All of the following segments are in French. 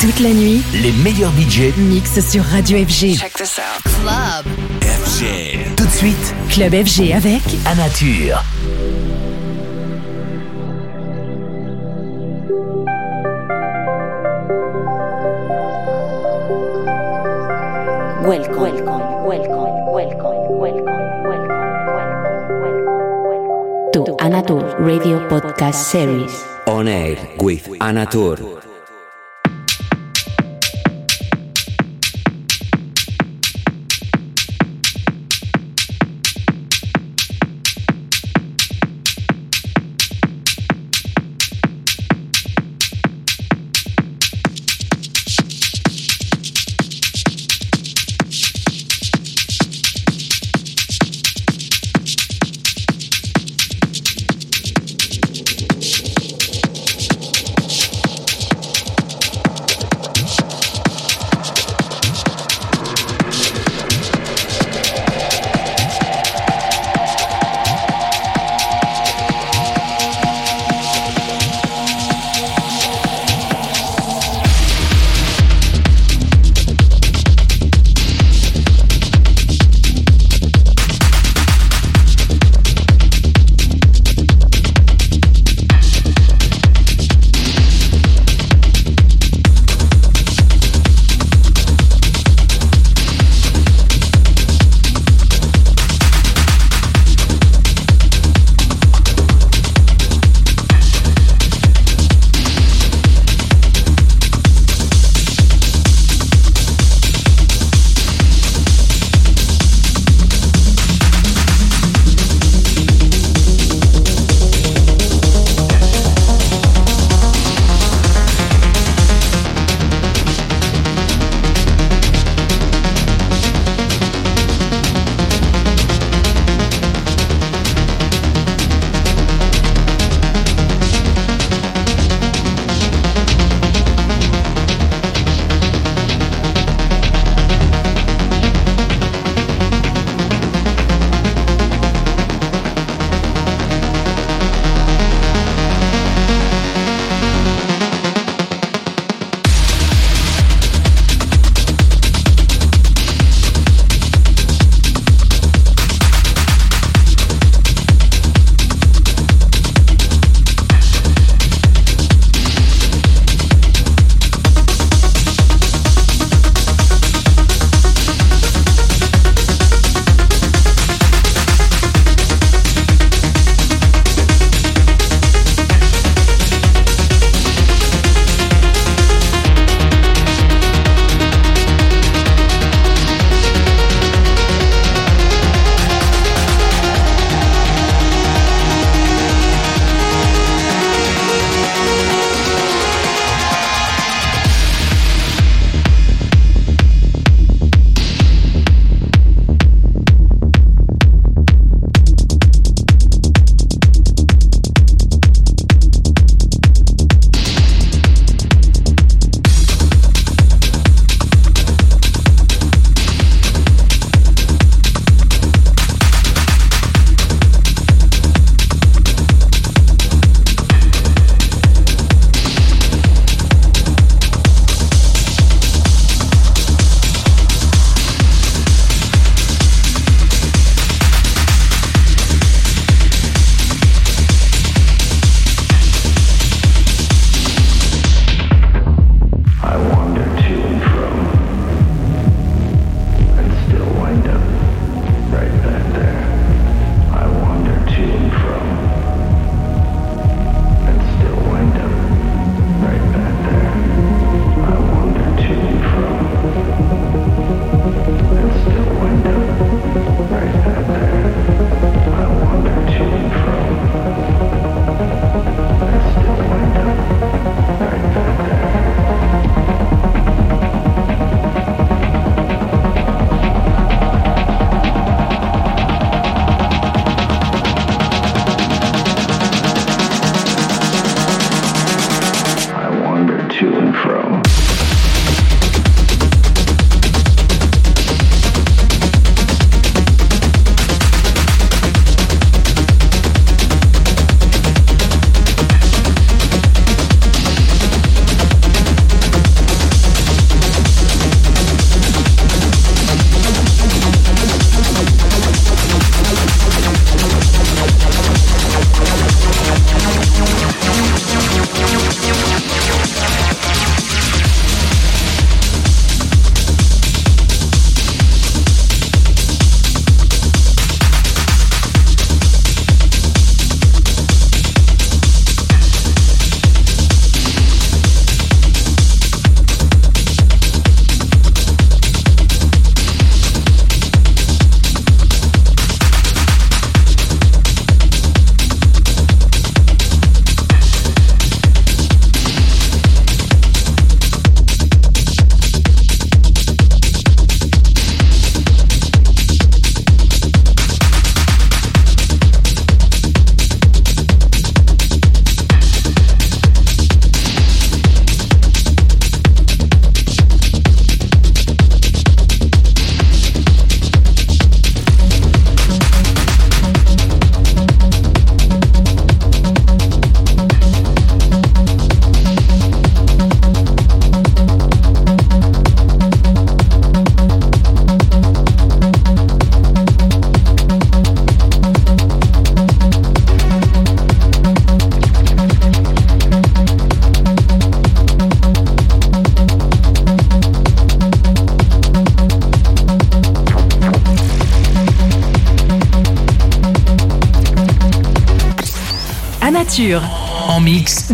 Toute la nuit, les meilleurs budgets mixent sur Radio FG. Check this out. Club FG. Tout de suite, Club FG avec Amature. Welcome, welcome, welcome, welcome, welcome, welcome, welcome, welcome, to Anatur Radio Podcast Series. On air with Anatur.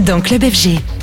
Dans Club FG.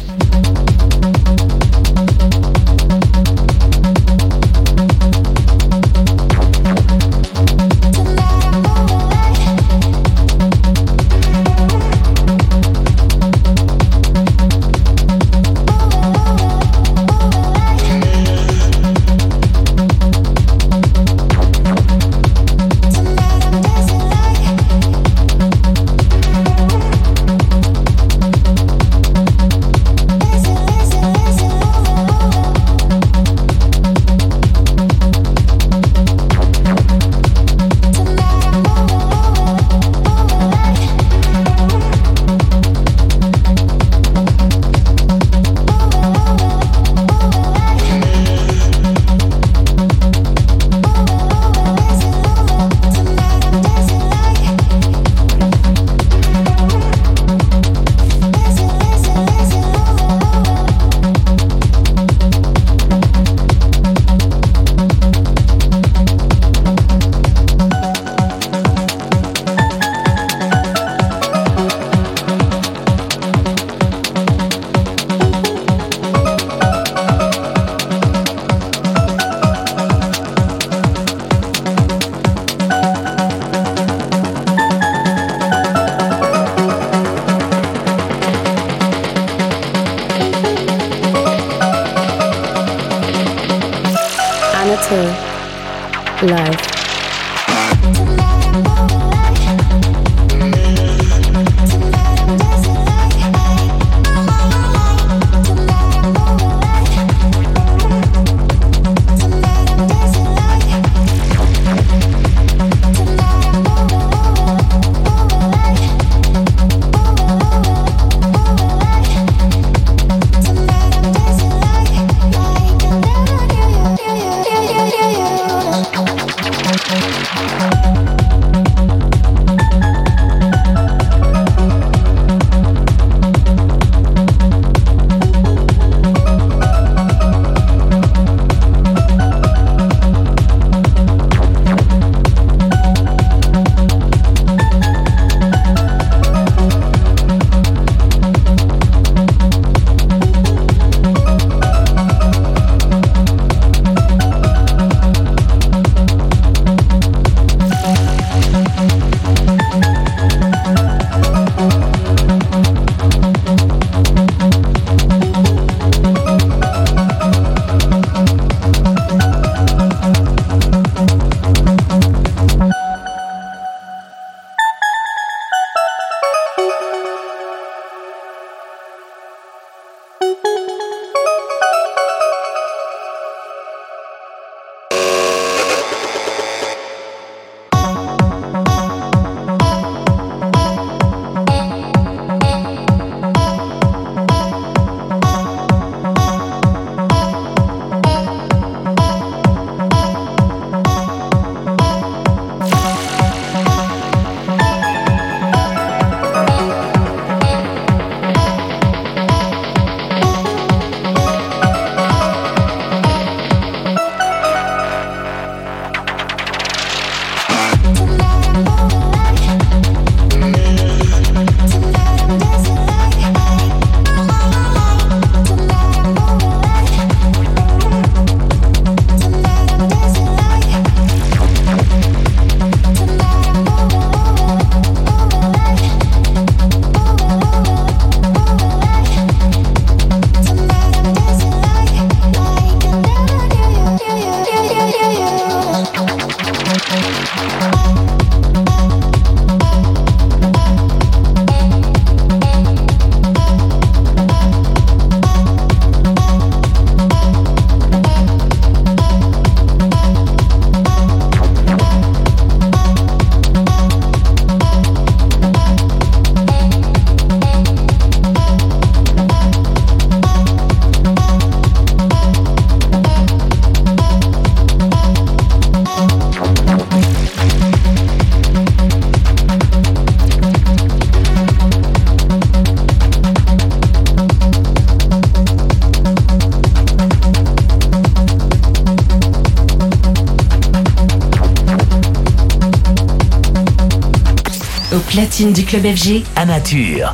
Platine du Club FG, À nature.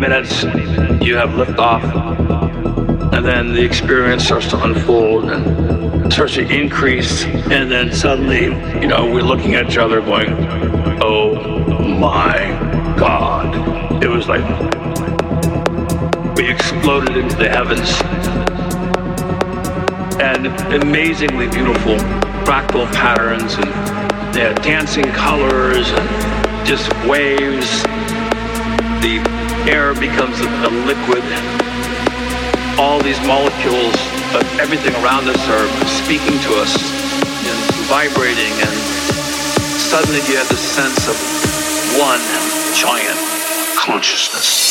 Minutes, you have liftoff, and then the experience starts to unfold and starts to increase, and then suddenly, you know, we're looking at each other going, oh my God. It was like we exploded into the heavens. And amazingly beautiful fractal patterns and yeah, dancing colors and just waves. The air becomes a, liquid. All these molecules of everything around us are speaking to us and vibrating and suddenly you have the sense of one giant consciousness.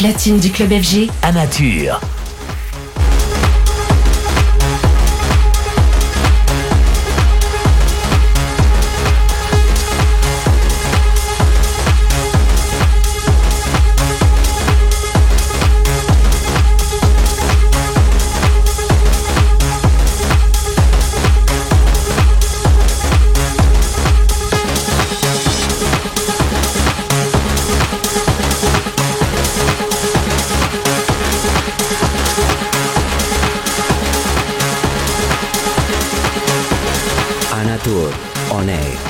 Platine du club FG. à nature. Anatur on air.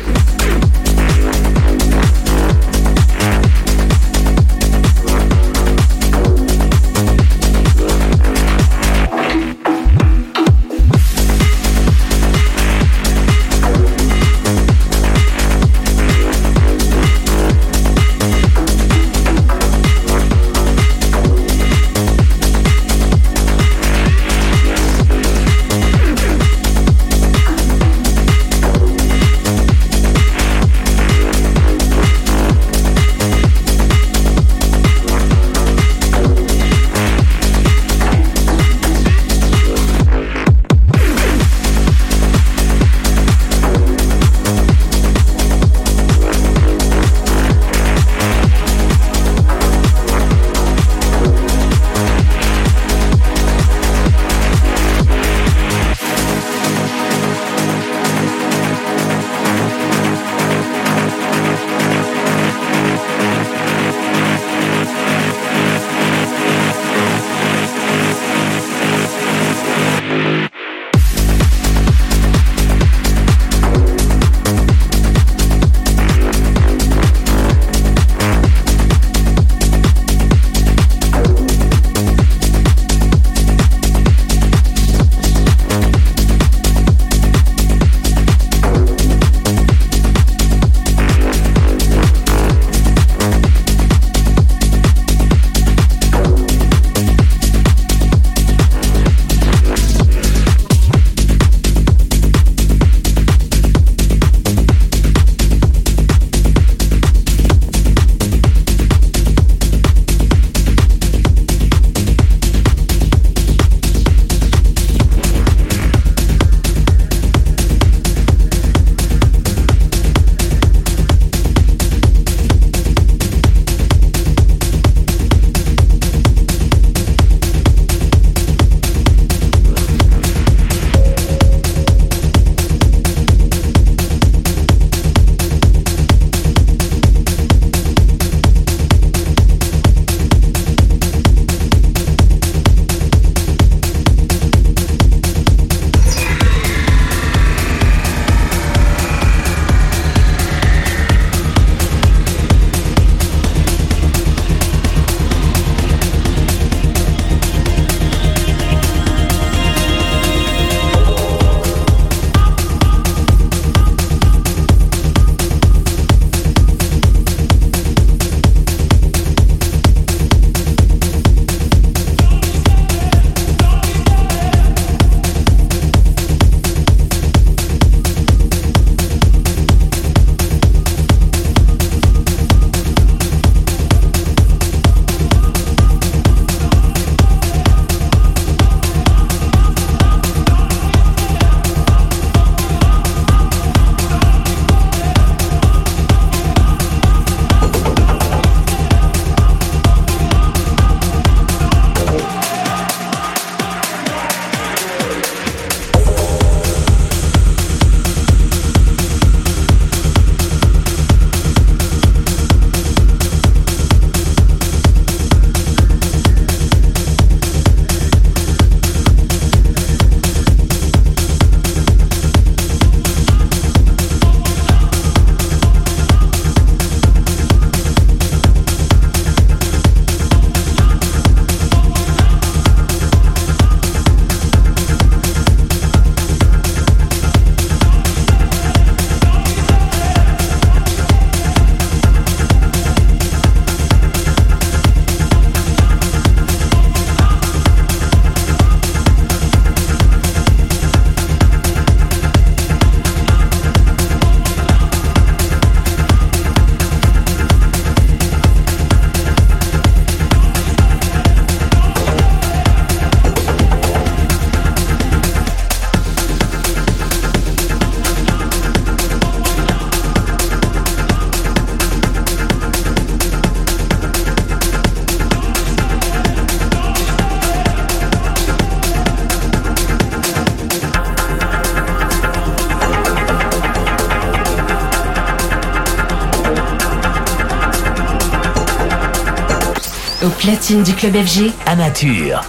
Platine du club FG à nature.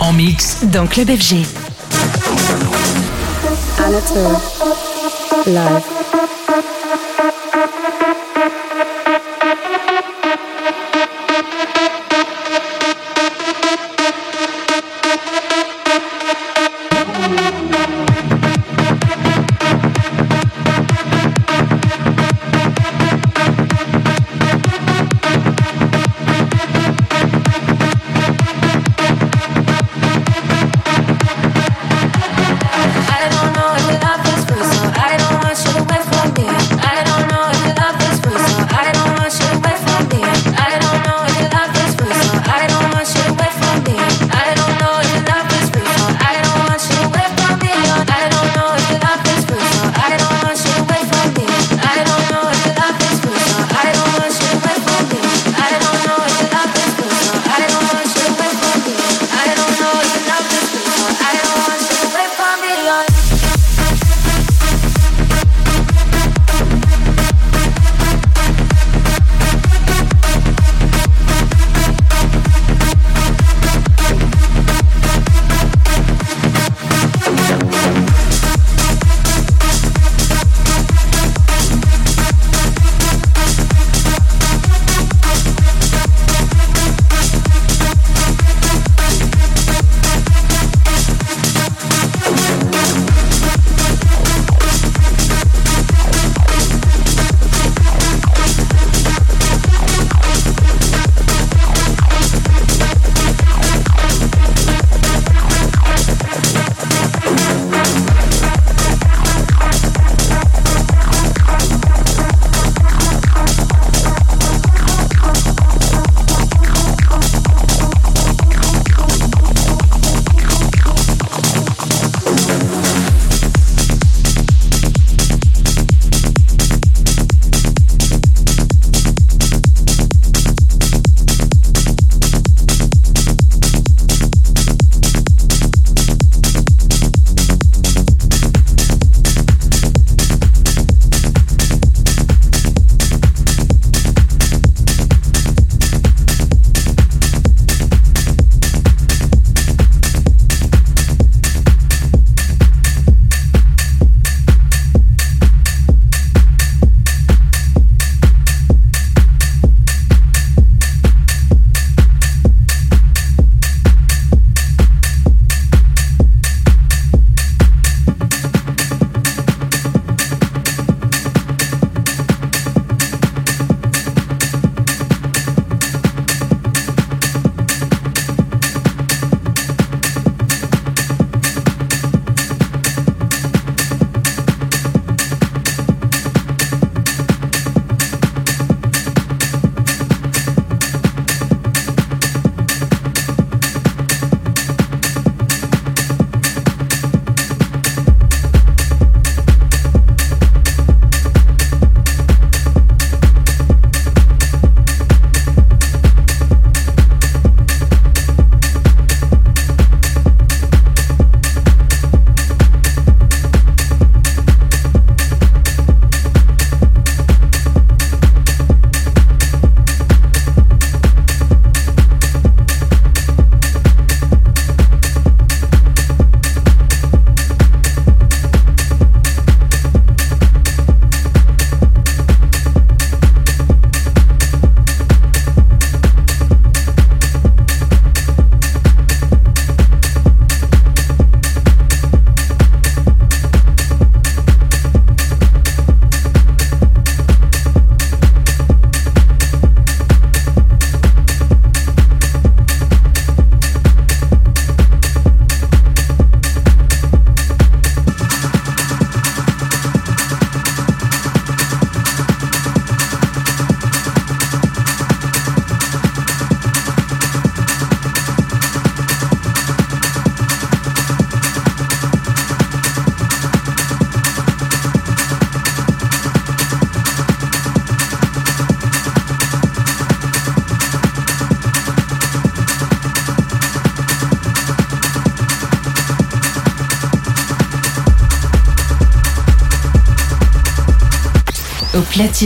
En mix. Dans Club FG.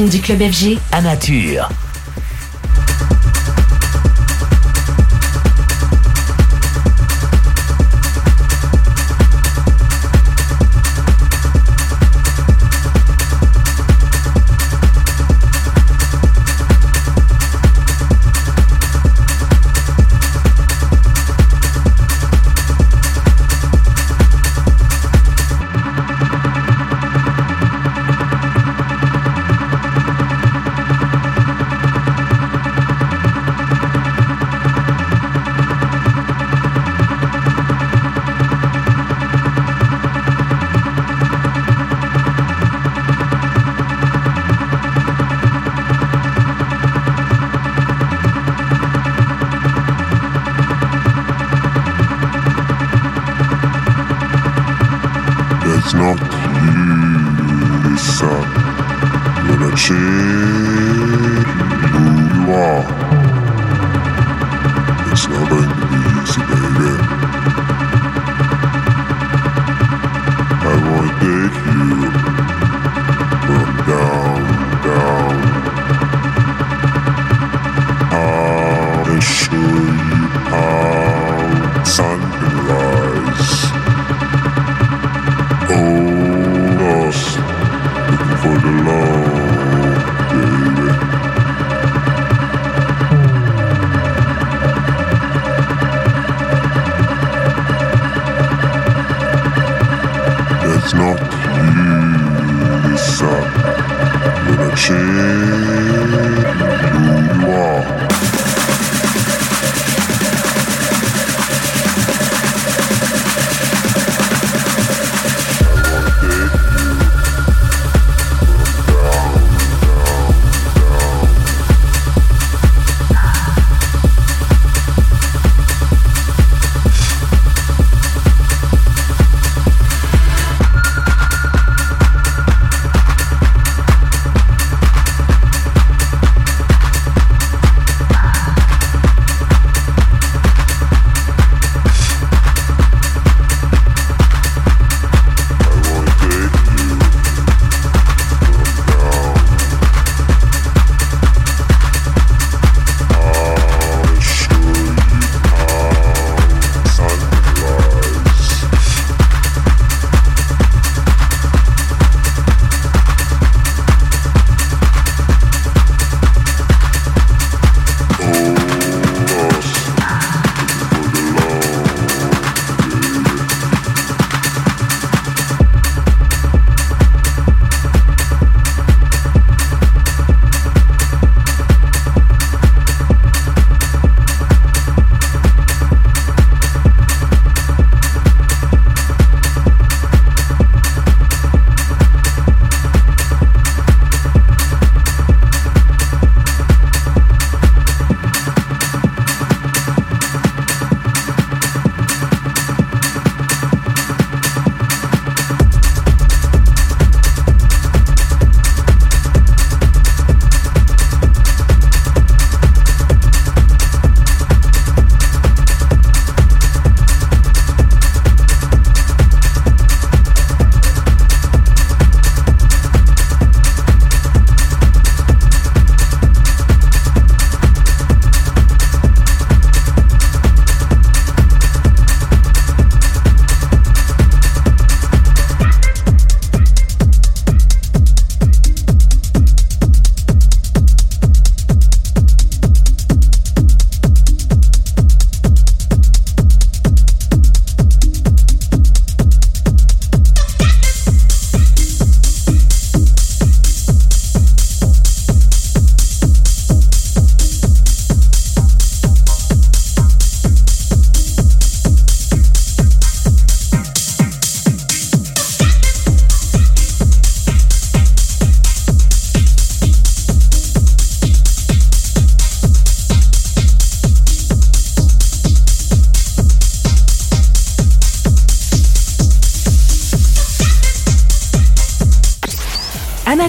du club FG à nature.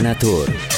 Anatur.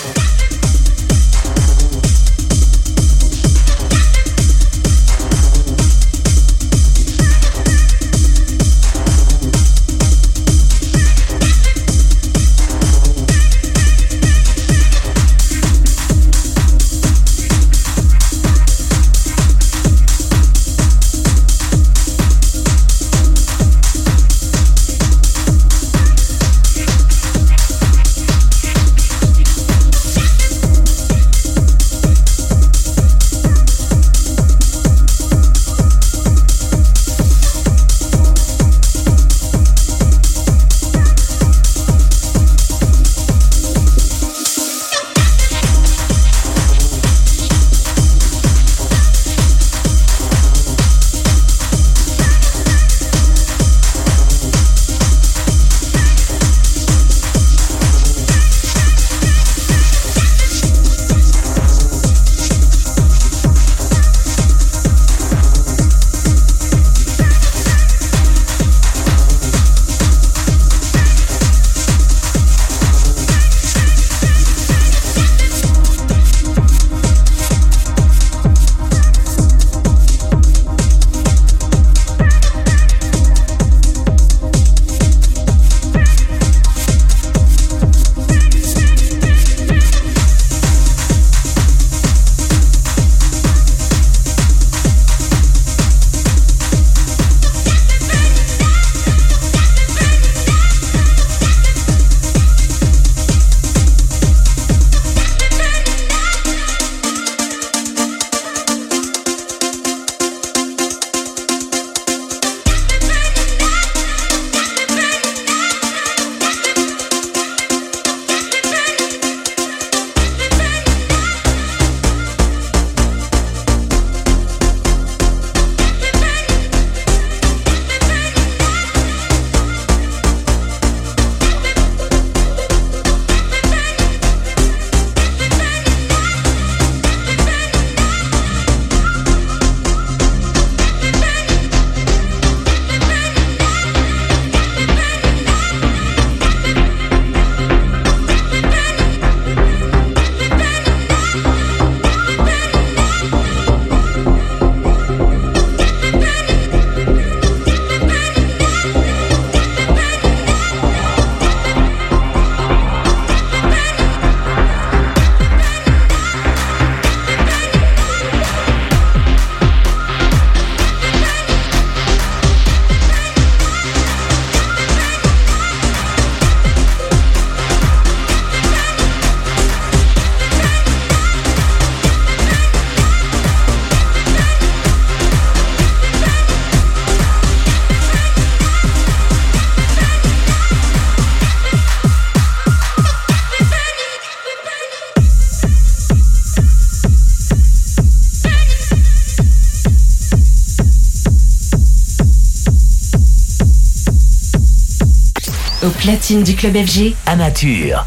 Platine du club FG. Nature.